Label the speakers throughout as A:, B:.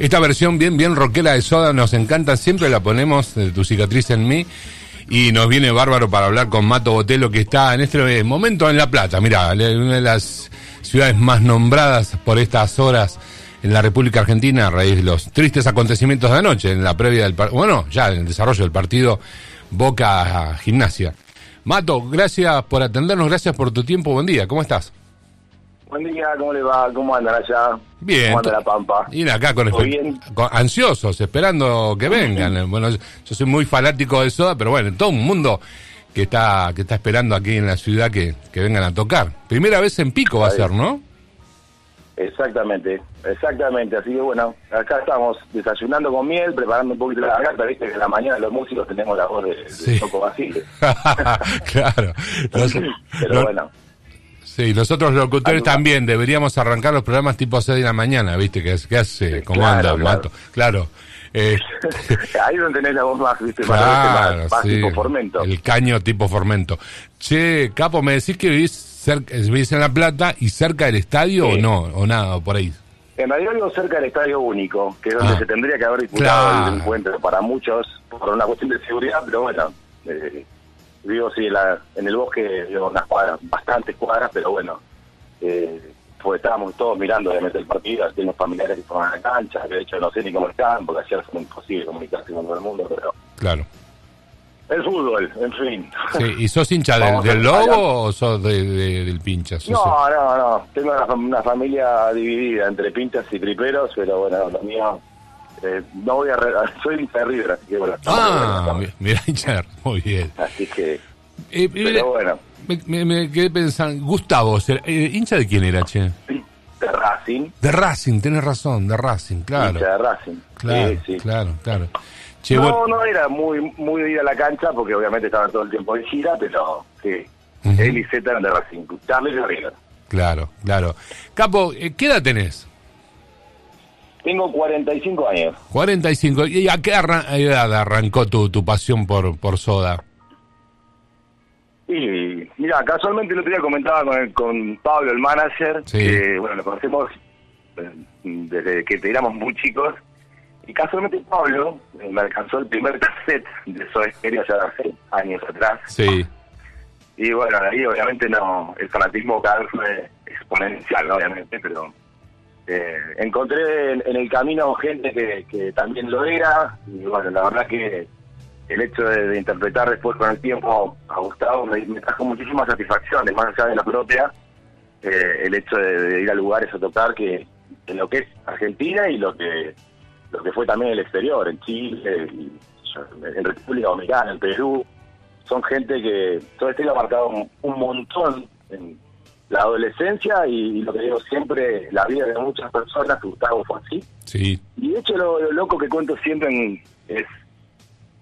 A: Esta versión bien, bien rockera de Soda nos encanta, siempre la ponemos, de Tu cicatriz en mí, y nos viene bárbaro para hablar con Mato Botelo, que está en este momento en La Plata, mira, una de las ciudades más nombradas por estas horas en la República Argentina a raíz de los tristes acontecimientos de anoche, en la previa del bueno, ya en el desarrollo del partido Boca Gimnasia. Mato, gracias por atendernos, gracias por tu tiempo, buen día, ¿cómo estás?
B: Buen día, ¿cómo le va? ¿Cómo andan allá?
A: Bien.
B: ¿Cómo anda la Pampa?
A: Y acá con, ansiosos, esperando que vengan. bueno, yo soy muy fanático de Soda, pero bueno, todo un mundo que está que está esperando aquí en la ciudad que, que vengan a tocar. Primera vez en Pico va a ser, ¿no?
B: Exactamente, exactamente. Así que bueno, acá estamos desayunando con miel, preparando un poquito la garganta. Viste que en la mañana los músicos tenemos la voz de, sí. Choco Basile.
A: claro.
B: Pero bueno.
A: Sí, nosotros locutores también deberíamos arrancar los programas tipo 6 de la mañana, ¿viste? Que hace, ¿cómo anda, Mato? Claro.
B: Eh, Ahí donde tenés la voz más, ¿viste? Claro, más, tipo formento.
A: El caño tipo formento. Che, Capo, me decís que vivís, cerca, vivís en La Plata y cerca del estadio o no, o nada, o por ahí.
B: En realidad vivo cerca del Estadio Único, que es donde ah. se tendría que haber disputado el encuentro para muchos, por una cuestión de seguridad, pero bueno, eh, vivo sí la, en el bosque, vivo unas cuadras, bastantes cuadras, pero bueno, eh, pues estábamos todos mirando de meter el partido, tengo familiares que forman la cancha, de hecho no sé ni cómo están, porque ayer fue imposible comunicarse con todo el mundo, pero...
A: Claro.
B: El fútbol, en fin.
A: Sí, ¿Y sos hincha del, del Lobo o sos de, del Pinchas?
B: No, no, no. Tengo una, familia dividida entre Pinchas y Triperos, pero bueno, lo mío eh, no voy a. soy hincha de River, así que bueno.
A: Ah, mira, hincha muy bien.
B: Así que. Eh, pero bueno.
A: Me, me, quedé pensando. Gustavo, eh, ¿hincha de quién era, che?
B: De Racing.
A: De Racing, tienes razón, de Racing, claro.
B: Hincha de Racing.
A: Claro, sí, claro, claro.
B: no, no era muy muy de ir a la cancha porque obviamente estaba todo el tiempo en gira, pero sí. Él y Z eran de Racing. Charles de River.
A: Claro, claro. Capo, eh, ¿qué edad tenés?
B: Tengo 45 años.
A: 45. ¿Y a qué edad arrancó tu, tu pasión por, por Soda?
B: Y mira, casualmente el otro día comentaba con, con Pablo, el manager, que bueno, lo conocemos eh, desde que éramos muy chicos. Y casualmente Pablo eh, me alcanzó el primer cassette de Soda Stereo ya hace años atrás.
A: Sí.
B: Y bueno, ahí obviamente no, el fanatismo cada vez fue exponencial, obviamente, pero eh, encontré en, el camino gente que, también lo era y bueno, la verdad que el hecho de, interpretar después con el tiempo a Gustavo me, trajo muchísimas satisfacciones, más allá de la propia, eh, el hecho de, ir a lugares a tocar que en lo que es Argentina y lo que lo que fue también el exterior, en Chile, en República Dominicana, en Perú, son gente que todo este ha marcado un montón en, la adolescencia y, lo que digo siempre, la vida de muchas personas, Gustavo fue así.
A: Sí.
B: Y de hecho lo, loco que cuento siempre es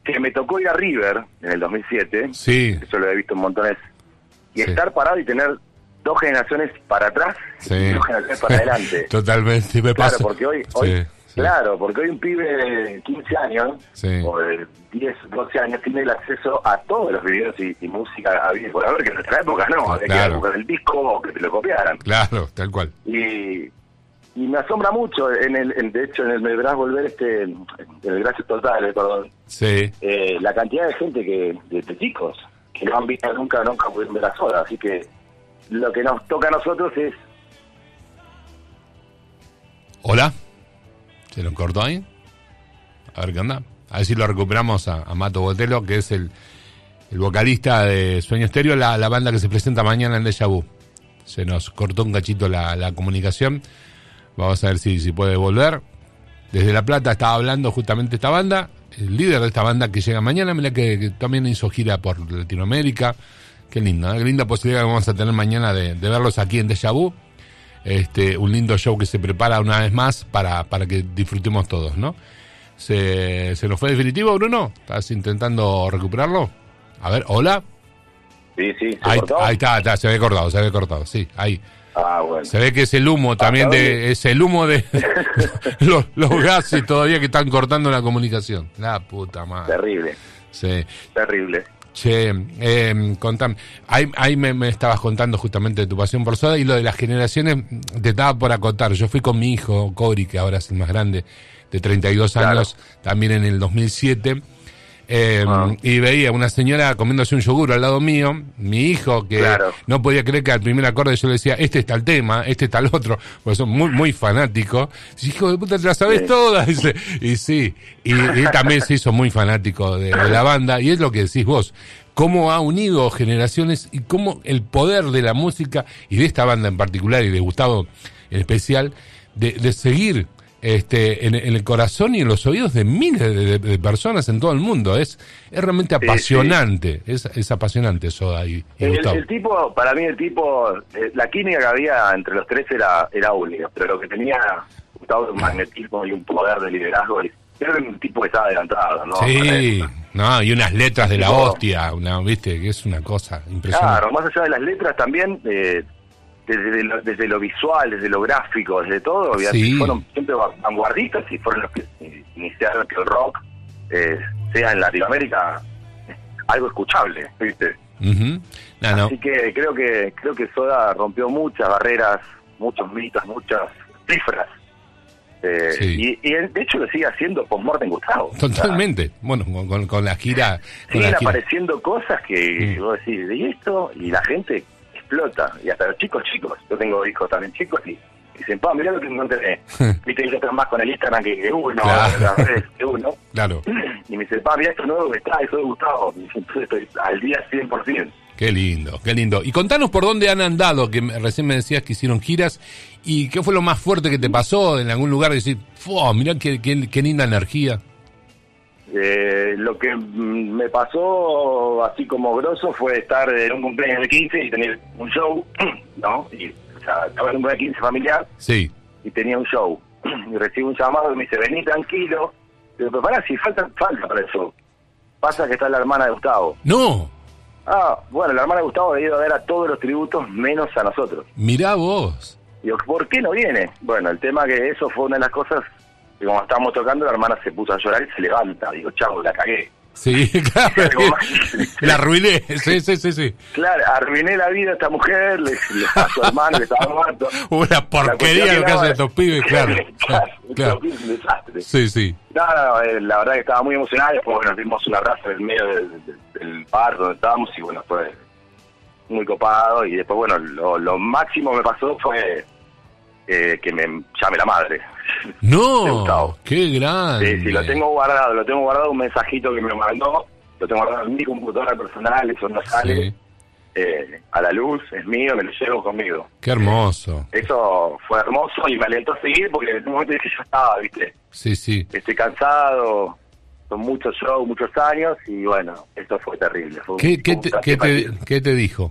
B: que me tocó ir a River en el 2007.
A: Sí.
B: Eso lo he visto en montones. Y estar parado y tener dos generaciones para atrás y dos generaciones para adelante.
A: Totalmente, me
B: pasa. Claro, porque hoy, hoy Claro, porque hoy un pibe de 15 años o de 10, 12 años tiene el acceso a todos los videos y, música a por haber que en nuestra época no, de claro. que época del disco que te lo copiaran.
A: Claro, tal cual.
B: Y, y me asombra mucho, en el, de hecho en el Me Verás Volver, este, en el Gracias Total, perdón,
A: sí.
B: Eh, la cantidad de gente que, de, chicos, que no han visto nunca, nunca pudieron ver las horas, así que lo que nos toca a nosotros es...
A: Hola. ¿Se lo cortó ahí? A ver qué onda. A ver si lo recuperamos a, Mato Botelo, que es el, vocalista de Sueño Estéreo, la, la, banda que se presenta mañana en Deja Vu. Se nos cortó un cachito la, comunicación. Vamos a ver si, si puede volver. Desde La Plata estaba hablando justamente esta banda, el líder de esta banda que llega mañana, mira que, también hizo gira por Latinoamérica. Qué linda, qué linda posibilidad que vamos a tener mañana de, de verlos aquí en Deja Vu este, un lindo show que se prepara una vez más para, para que disfrutemos todos, ¿no? ¿Se, ¿Se nos fue definitivo, Bruno? ¿Estás intentando recuperarlo? A ver, hola.
B: Sí, sí, ¿se
A: ahí, ahí está, se ve cortado, se ve cortado, sí, ahí.
B: Ah, bueno.
A: Se ve que es el humo también de, es el humo de los, los gases todavía que están cortando la comunicación. La puta madre.
B: Terrible.
A: Sí.
B: Terrible.
A: Che, eh, contame, ahí, me, estabas contando justamente de tu pasión por soda y lo de las generaciones te estaba por acotar. Yo fui con mi hijo, Cori, que ahora es el más grande, de 32 años, también en el 2007. Eh,
B: Ah.
A: Y veía una señora comiéndose un yogur al lado mío, mi hijo, que
B: Claro.
A: no podía creer que al primer acorde yo le decía, este está el tema, este está el otro, porque son muy, muy fanáticos. Hijo de puta, te la sabes
B: Sí.
A: todas. Dice, y sí, y, y él también se hizo muy fanático de, de la banda, y es lo que decís vos, cómo ha unido generaciones y cómo el poder de la música, y de esta banda en particular, y de Gustavo en especial, de, de seguir este, en, en el corazón y en los oídos de miles de, de- de personas en todo el mundo. Es, es realmente
B: Sí,
A: apasionante, Es, es apasionante Soda y, y
B: El, tipo, para mí el tipo, eh, la química que había entre los tres era, era única, pero lo que tenía Gustavo era un magnetismo y un poder de liderazgo, y era un tipo que estaba adelantado, ¿no?
A: Sí, no, y unas letras de la hostia, una, viste, que es una cosa impresionante.
B: Claro, más allá de las letras también, eh, desde, lo, desde lo visual, desde lo gráfico, desde todo,
A: Sí.
B: fueron siempre va- vanguardistas y fueron los que iniciaron que el rock eh, sea en Latinoamérica eh, algo escuchable, ¿viste?
A: No, no.
B: Así que creo que creo que Soda rompió muchas barreras, muchos mitos, muchas cifras. Eh,
A: Sí.
B: y, de hecho lo sigue haciendo post-mortem Gustavo.
A: Totalmente. Bueno, con, con- la gira. Con
B: siguen
A: la gira.
B: apareciendo cosas que
A: Mm.
B: vos decís, ¿y esto? Y la gente explota. Y hasta los chicos chicos. Yo tengo hijos también chicos y dicen, pa, mirá lo que encontré. Viste yo estoy más con el Instagram que, que uno,
A: Claro.
B: las redes que uno.
A: Claro.
B: Y me dice, pa, mirá esto nuevo que está, eso de Gustavo. Y entonces estoy al día 100%.
A: Qué lindo, qué lindo. Y contanos por dónde han andado, que recién me decías que hicieron giras, y qué fue lo más fuerte que te pasó en algún lugar, decir, ¡fua! Mirá qué, qué, qué linda energía.
B: Eh, lo que me pasó así como grosso fue estar en un cumpleaños de 15 y tener un show, ¿no? Y, o sea, estaba en un cumpleaños de 15 familiar
A: Sí.
B: y tenía un show. Y recibo un llamado y me dice, vení tranquilo. Digo, pero pará, si falta, falta para el show. Pasa que está la hermana de Gustavo.
A: No,
B: Ah, bueno, la hermana de Gustavo ha ido a ver a todos los tributos menos a nosotros.
A: mirá vos.
B: Digo, ¿por qué no viene? Bueno, el tema que eso fue una de las cosas que como estábamos tocando, la hermana se puso a llorar y se levanta. Digo, chavo, la cagué.
A: Sí, claro. La arruiné. Sí, sí, sí, sí.
B: Claro, arruiné la vida a esta mujer, le, le a su hermano que estaba muerto.
A: Una porquería lo que hacen estos pibes, claro.
B: claro,
A: claro.
B: es un desastre.
A: Sí, sí.
B: No, no, eh, la verdad que estaba muy emocionado. Después, bueno, dimos un abrazo en el medio del, del- del bar donde estábamos y bueno, fue muy copado. Y después, bueno, lo, lo máximo que me pasó fue eh, que me llame la madre.
A: No, qué grande.
B: Sí, sí, lo tengo guardado, lo tengo guardado un mensajito que me mandó, lo tengo guardado en mi computadora personal, eso no sale
A: Sí,
B: eh, a la luz, es mío, me lo llevo conmigo.
A: qué hermoso.
B: Eso fue hermoso y me alentó a seguir porque en un momento dije, yo estaba, viste,
A: Sí, sí.
B: estoy cansado, son muchos shows, muchos años y bueno, esto fue terrible. Fue un-
A: ¿Qué,
B: un
A: te, qué, te,
B: partido.
A: qué te dijo?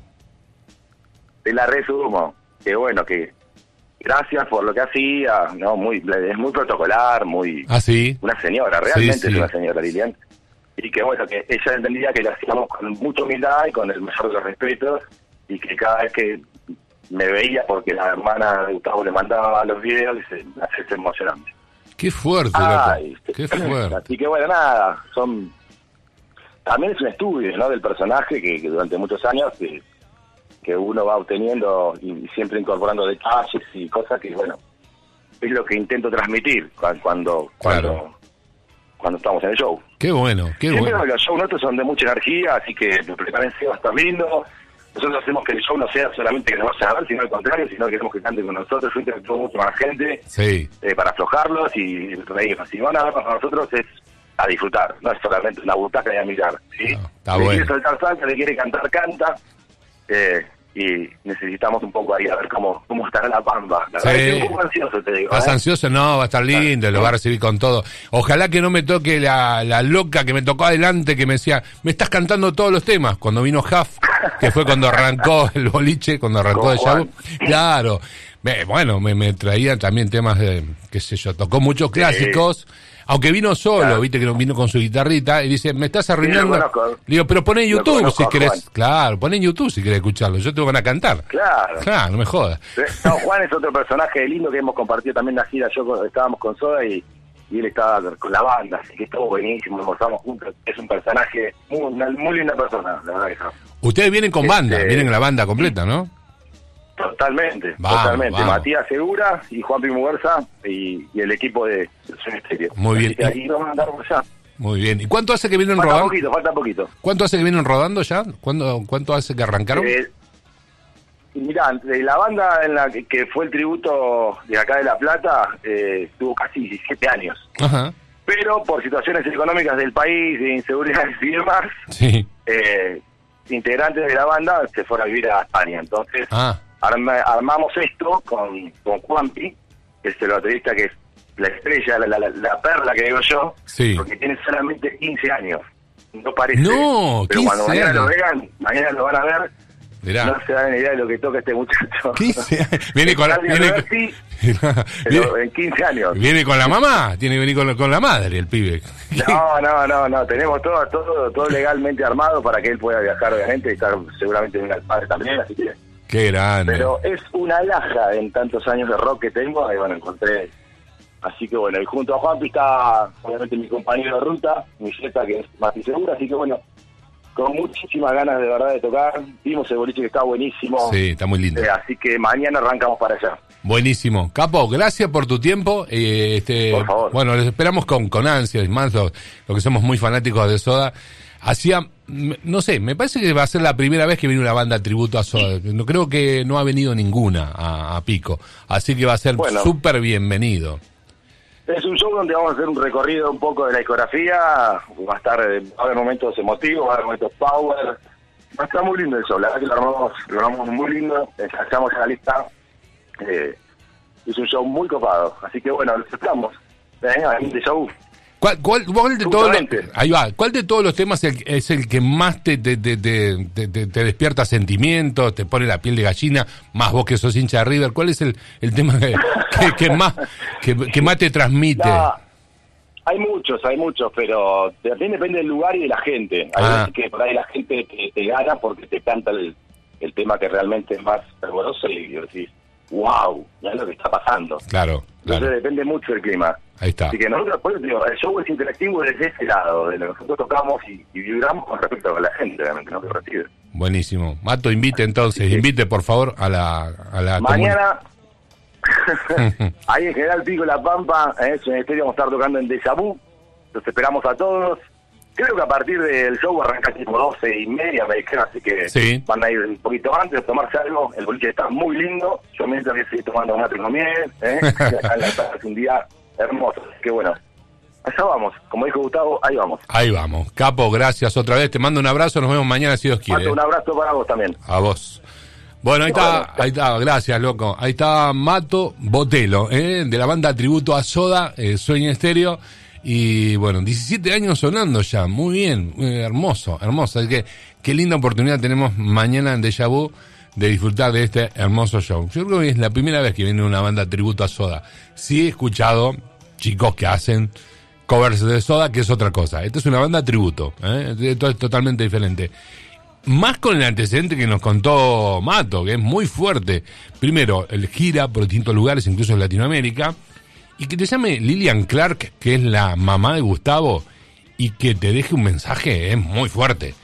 B: De la resumo, que bueno, que gracias por lo que hacía, no muy es muy protocolar, muy
A: Ah, sí.
B: una señora, realmente
A: Sí, sí.
B: es una señora Lilian. Y que bueno, que ella entendía que lo hacíamos con mucha humildad y con el mayor de los respetos y que cada vez que me veía porque la hermana de Gustavo le mandaba los videos, dice, me hace emocionante.
A: Qué fuerte,
B: Ay,
A: loco. Qué fuerte.
B: Así que bueno, nada, son... También es un estudio, ¿no? Del personaje que, que durante muchos años que, que uno va obteniendo y siempre incorporando detalles y cosas que, bueno, es lo que intento transmitir cua- cuando cuando,
A: Claro.
B: cuando estamos en el show.
A: Qué bueno, qué
B: Siempre
A: bueno.
B: los shows nuestros son de mucha energía, así que prepárense, va a estar lindo. Nosotros hacemos que el show no sea solamente que nos vayan a ver, sino al contrario, sino que queremos que canten con nosotros. Yo interactúo mucho con la gente
A: Sí,
B: eh, para aflojarlos y reírnos. Si van a ver con nosotros es a disfrutar, no es solamente una butaca y a mirar. ¿sí?
A: Ah, está bueno.
B: quiere saltar salta, le quiere cantar canta. eh, y necesitamos un poco ahí a ver cómo, cómo estará la pampa. La
A: Sí.
B: verdad que estoy un poco ansioso, te digo.
A: ¿Estás
B: ¿eh?
A: ansioso? No, va a estar lindo, lo va a recibir con todo. Ojalá que no me toque la, la loca que me tocó adelante, que me decía, me estás cantando todos los temas. Cuando vino Huff, que fue cuando arrancó el boliche, cuando arrancó show. Claro. Me- bueno, me, me traían también temas de, qué sé yo, tocó muchos clásicos. Aunque vino solo,
B: Claro.
A: viste que no vino con su guitarrita y dice, me estás arruinando.
B: conozco.
A: Le digo, pero poné en YouTube
B: conozco
A: si querés.
B: Juan.
A: Claro, poné en YouTube si querés escucharlo. Yo te van a cantar.
B: Claro.
A: Claro, no me jodas.
B: No, Juan es otro personaje lindo que hemos compartido también la gira. Yo con- estábamos con Soda y, y él estaba con la banda, así que estuvo buenísimo, almorzamos juntos. Es un personaje, muy, una muy linda persona, la verdad que no.
A: Ustedes vienen con
B: Este-
A: banda, vienen la banda completa, ¿no?
B: Totalmente, totalmente. Matías Segura y Juan Pimuguerza y, y el equipo de Estéreo.
A: Muy bien.
B: Así que vamos a andar por allá.
A: Muy bien. ¿Y cuánto hace que vienen
B: Falta
A: rodando?
B: poquito, falta poquito.
A: ¿Cuánto hace que vienen rodando ya? ¿Cuándo, ¿Cuánto hace que arrancaron?
B: Eh, mirá, de la banda en la que, que fue el tributo de acá de La Plata, eh, tuvo casi 17 años.
A: Ajá.
B: Pero por situaciones económicas del país, de inseguridad y demás,
A: Sí.
B: eh, integrantes de la banda se fueron a vivir a España. Entonces,
A: Ah,
B: arma- armamos esto con, con Juanpi, que es el baterista que es la estrella, la, la- la- la perla que digo yo,
A: Sí.
B: porque tiene solamente 15 años. No parece.
A: No,
B: Pero
A: 15
B: cuando mañana
A: años.
B: lo vean, mañana lo van a ver,
A: mirá.
B: no se dan idea de lo que toca este muchacho.
A: 15 años. Viene con la,
B: Está
A: viene,
B: bien, sí,
A: viene,
B: pero en 15 años.
A: viene con la mamá, tiene que venir con, con la madre el pibe.
B: No, no, no, no, tenemos todo, todo, todo legalmente armado para que él pueda viajar, obviamente, y estar seguramente en el padre también, así que...
A: Qué grande.
B: Pero es una alhaja en tantos años de rock que tengo, y bueno, encontré. Así que bueno, y junto a Juanpi está obviamente mi compañero de ruta, mi jeta que es Mati Segura, así que bueno, con muchísimas ganas de verdad de tocar. Vimos el boliche que está buenísimo.
A: Sí, está muy lindo.
B: Eh, así que mañana arrancamos para allá.
A: Buenísimo. Capo, gracias por tu tiempo. Eh, este,
B: Por favor.
A: Bueno, les esperamos con, con ansias, más los, los que somos muy fanáticos de Soda. Hacía, no sé, me parece que va a ser la primera vez que viene una banda tributo a Soda. No creo que no ha venido ninguna a, a Pico. Así que va a ser
B: Bueno.
A: súper bienvenido.
B: Es un show donde vamos a hacer un recorrido un poco de la discografía. Va a estar, va a haber momentos emotivos, va a haber momentos power. Va a estar muy lindo el show. La verdad que lo armamos, lo armamos muy lindo. Ensayamos en la lista. Eh, es un show muy copado. Así que bueno, los esperamos. Venga, de show.
A: ¿Cuál, cuál, cuál de todos los, ahí va, ¿cuál de todos los temas el- es el que más te, te, te, te- te- despierta sentimientos, te pone la piel de gallina, más vos que sos hincha de River? ¿Cuál es el, el tema que, que, que más que, que más te transmite?
B: No, hay muchos, hay muchos, pero también depende del lugar y de la gente. Hay
A: Ah.
B: veces que por ahí la gente te, te gana porque te canta el, el tema que realmente es más fervoroso y decís, wow, ya es lo que está pasando.
A: Claro,
B: Entonces
A: claro.
B: depende mucho del clima.
A: Ahí está.
B: Así que nosotros, te digo, el show es interactivo desde ese lado, de lo que nosotros tocamos y, y vibramos con respecto a la gente, obviamente, ¿no? que recibe.
A: Buenísimo. Mato, invite entonces, invite por favor a la a la
B: Mañana, ahí en General Pico La Pampa, en el vamos a estar tocando en Deja Vu. Los esperamos a todos. Creo que a partir del show arranca tipo 12 y media, me dijeron, así que
A: Sí.
B: van a ir un poquito antes a tomarse algo. El boliche está muy lindo. Yo mientras voy a seguir tomando mate con miel. ¿eh? Acá en la es un día hermoso. Que bueno, allá vamos. Como dijo Gustavo, ahí vamos.
A: Ahí vamos. Capo, gracias otra vez. Te mando un abrazo. Nos vemos mañana si Dios quiere.
B: Mato, un abrazo para vos también.
A: A vos. Bueno, ahí está, ahí está, gracias, loco. Ahí está Mato Botelo, ¿eh? de la banda Tributo a Soda, eh, Sueño Estéreo. Y bueno, 17 años sonando ya, muy bien, eh, hermoso, hermoso. Así que qué linda oportunidad tenemos mañana en Deja Vu de disfrutar de este hermoso show. Yo creo que es la primera vez que viene una banda Tributo a Soda. Sí he escuchado chicos que hacen covers de Soda, que es otra cosa. Esta es una banda tributo, ¿eh? esto es totalmente diferente. Más con el antecedente que nos contó Mato, que es muy fuerte. Primero, el gira por distintos lugares, incluso en Latinoamérica. Y que te llame Lilian Clark, que es la mamá de Gustavo, y que te deje un mensaje, es muy fuerte.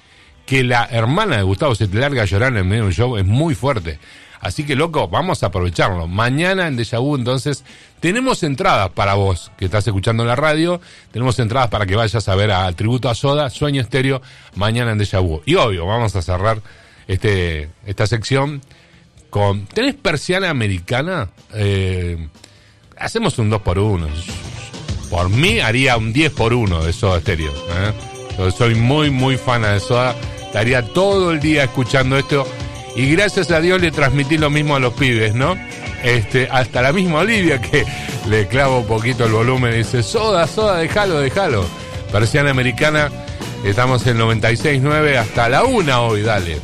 A: Que la hermana de Gustavo se te larga a llorar en medio de un show, es muy fuerte. Así que, loco, vamos a aprovecharlo. Mañana en Deja Vu, entonces, tenemos entradas para vos, que estás escuchando en la radio. Tenemos entradas para que vayas a ver a Tributo a Soda, Sueño Estéreo, mañana en Deja. Y obvio, vamos a cerrar este, esta sección con... ¿Tenés persiana americana? Eh, hacemos un 2 por 1 Por mí haría un 10 por 1 de Soda Stereo. ¿eh? Soy muy, muy fan de Soda. Estaría todo el día escuchando esto. Y gracias a Dios le transmití lo mismo a los pibes, ¿no? Este, hasta la misma Olivia que le clavo un poquito el volumen y dice, Soda, Soda, déjalo, déjalo. Persiana americana, estamos en 96.9 hasta la una hoy, dale.